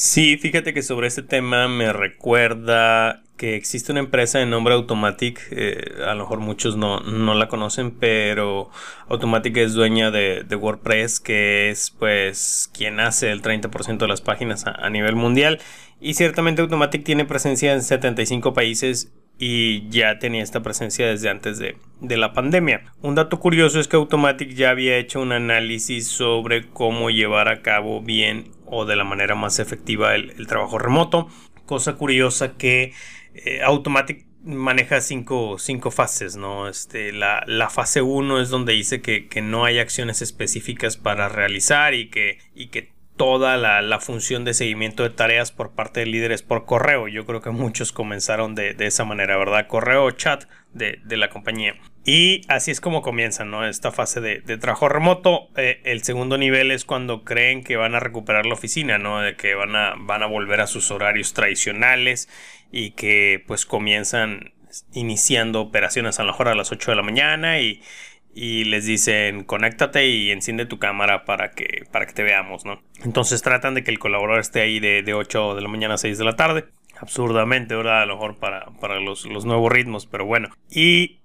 Sí, fíjate que sobre este tema me recuerda que existe una empresa de nombre Automatic, eh, a lo mejor muchos no, la conocen, pero Automatic es dueña de, WordPress, que es pues quien hace el 30% de las páginas a, nivel mundial. Y ciertamente Automatic tiene presencia en 75 países y ya tenía esta presencia desde antes de, la pandemia. Un dato curioso es que Automatic ya había hecho un análisis sobre cómo llevar a cabo bien o de la manera más efectiva el trabajo remoto. Cosa curiosa que eh, Automatic maneja cinco, fases, ¿no? Este, la, fase 1 es donde dice que, no hay acciones específicas para realizar y que, y que toda la, función de seguimiento de tareas por parte de líderes por correo. Yo creo que muchos comenzaron de, esa manera, ¿verdad? Correo o chat de, la compañía. Y así es como comienza, ¿no? Esta fase de, trabajo remoto. Eh, el segundo nivel es cuando creen que van a recuperar la oficina, ¿no? De que van a, van a volver a sus horarios tradicionales y que pues comienzan iniciando operaciones a lo mejor a las 8 de la mañana y, les dicen conéctate y enciende tu cámara para que, para que te veamos, ¿no? Entonces tratan de que el colaborador esté ahí de, de 8 de la mañana a 6 de la tarde. Absurdamente, ¿verdad? A lo mejor para, para los, los nuevos ritmos, pero bueno. Y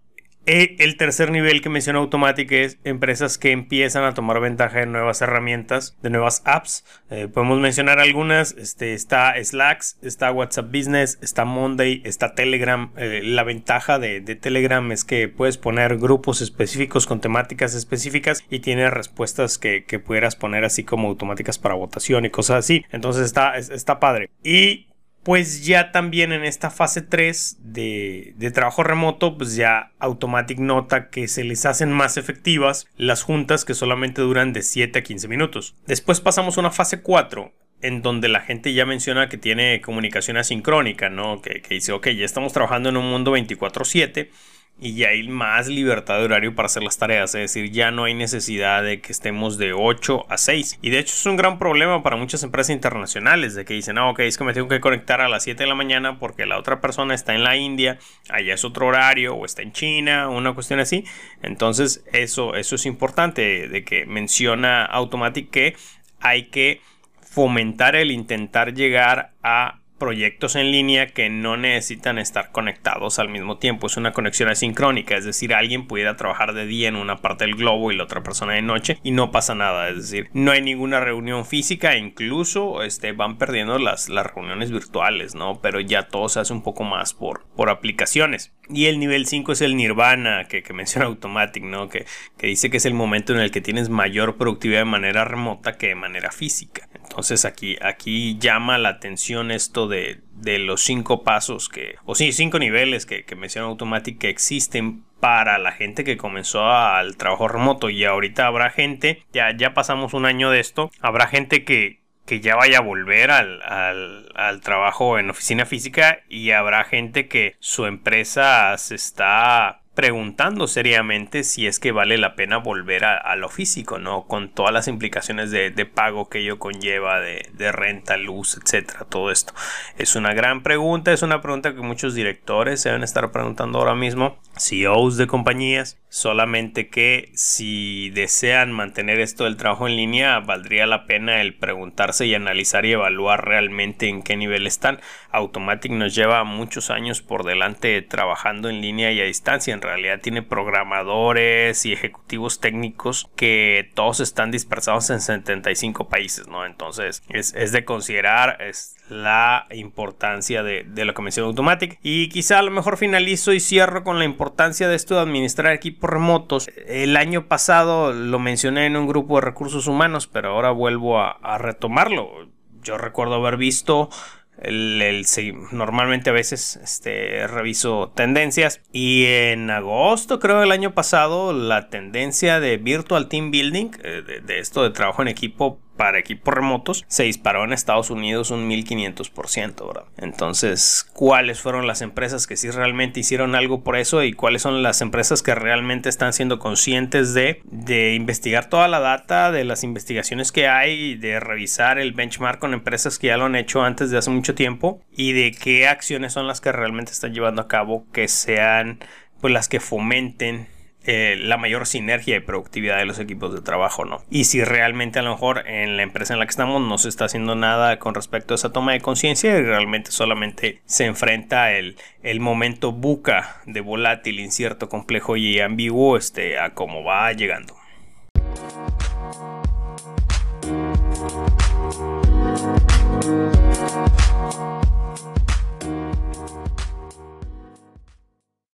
e el tercer nivel que menciona Automatic es empresas que empiezan a tomar ventaja de nuevas herramientas, de nuevas apps. Eh, podemos mencionar algunas. Este, está Slack, está WhatsApp Business, está Monday, está Telegram. Eh, la ventaja de, Telegram es que puedes poner grupos específicos con temáticas específicas y tiene respuestas que, que pudieras poner así como automáticas para votación y cosas así. Entonces está, está padre. Y pues ya también en esta fase 3 de, trabajo remoto, pues ya Automatic nota que se les hacen más efectivas las juntas que solamente duran de 7 a 15 minutos. Después pasamos a una fase 4 en donde la gente ya menciona que tiene comunicación asincrónica, ¿no? Que, que dice, ok, ya estamos trabajando en un mundo 24/7 y ya hay más libertad de horario para hacer las tareas, es decir, ya no hay necesidad de que estemos de 8 a 6. Y de hecho es un gran problema para muchas empresas internacionales, de que dicen, ah, ok, es que me tengo que conectar a las 7 de la mañana porque la otra persona está en la India, allá es otro horario, o está en China, una cuestión así. Entonces eso, eso es importante, de que menciona Automatic que hay que fomentar el intentar llegar a proyectos en línea que no necesitan estar conectados al mismo tiempo. Es una conexión asincrónica, es decir, alguien pudiera trabajar de día en una parte del globo y la otra persona de noche y no pasa nada. Es decir, no hay ninguna reunión física incluso este, van perdiendo las, las reuniones virtuales, ¿no? Pero ya todo se hace un poco más por, por aplicaciones. Y el nivel 5 es el nirvana que, menciona Automatic, ¿no? Que, que dice que es el momento en el que tienes mayor productividad de manera remota que de manera física. Entonces aquí, aquí llama la atención esto de, los cinco pasos que, o sí, cinco niveles que, que Automatic que existen para la gente que comenzó al trabajo remoto. Y ahorita habrá gente, ya, ya pasamos un año de esto, habrá gente que, que ya vaya a volver al, al, al, trabajo en oficina física y habrá gente que su empresa se está preguntando seriamente si es que vale la pena volver a, lo físico, ¿no? Con todas las implicaciones de, pago que ello conlleva, de, renta, luz, etcétera, todo esto. Es una gran pregunta, es una pregunta que muchos directores se deben estar preguntando ahora mismo, CEOs de compañías, solamente que si desean mantener esto del trabajo en línea, valdría la pena el preguntarse y analizar y evaluar realmente en qué nivel están. Automatic nos lleva muchos años por delante trabajando en línea y a distancia realidad tiene programadores y ejecutivos técnicos que todos están dispersados en 75 países, ¿no? Entonces es, de considerar es la importancia de, lo que Automatic. Y quizá a lo mejor finalizo y cierro con la importancia de esto de administrar equipos remotos. El año pasado lo mencioné en un grupo de recursos humanos, pero ahora vuelvo a retomarlo. Yo recuerdo haber visto el, normalmente a veces este, reviso tendencias y en agosto creo del año pasado la tendencia de Virtual Team Building, eh, de, esto de trabajo en equipo para equipos remotos se disparó en Estados Unidos un 1500%, ¿verdad? Entonces, ¿cuáles fueron las empresas que sí realmente hicieron algo por eso y cuáles son las empresas que realmente están siendo conscientes de, de investigar toda la data, de las investigaciones que hay, de revisar el benchmark con empresas que ya lo han hecho antes de hace mucho tiempo y de qué acciones son las que realmente están llevando a cabo que sean pues las que fomenten eh, la mayor sinergia y productividad de los equipos de trabajo, ¿no? Y si realmente a lo mejor en la empresa en la que estamos no se está haciendo nada con respecto a esa toma de conciencia y realmente solamente se enfrenta el, el momento buca de volátil, incierto, complejo y ambiguo este, a cómo va llegando.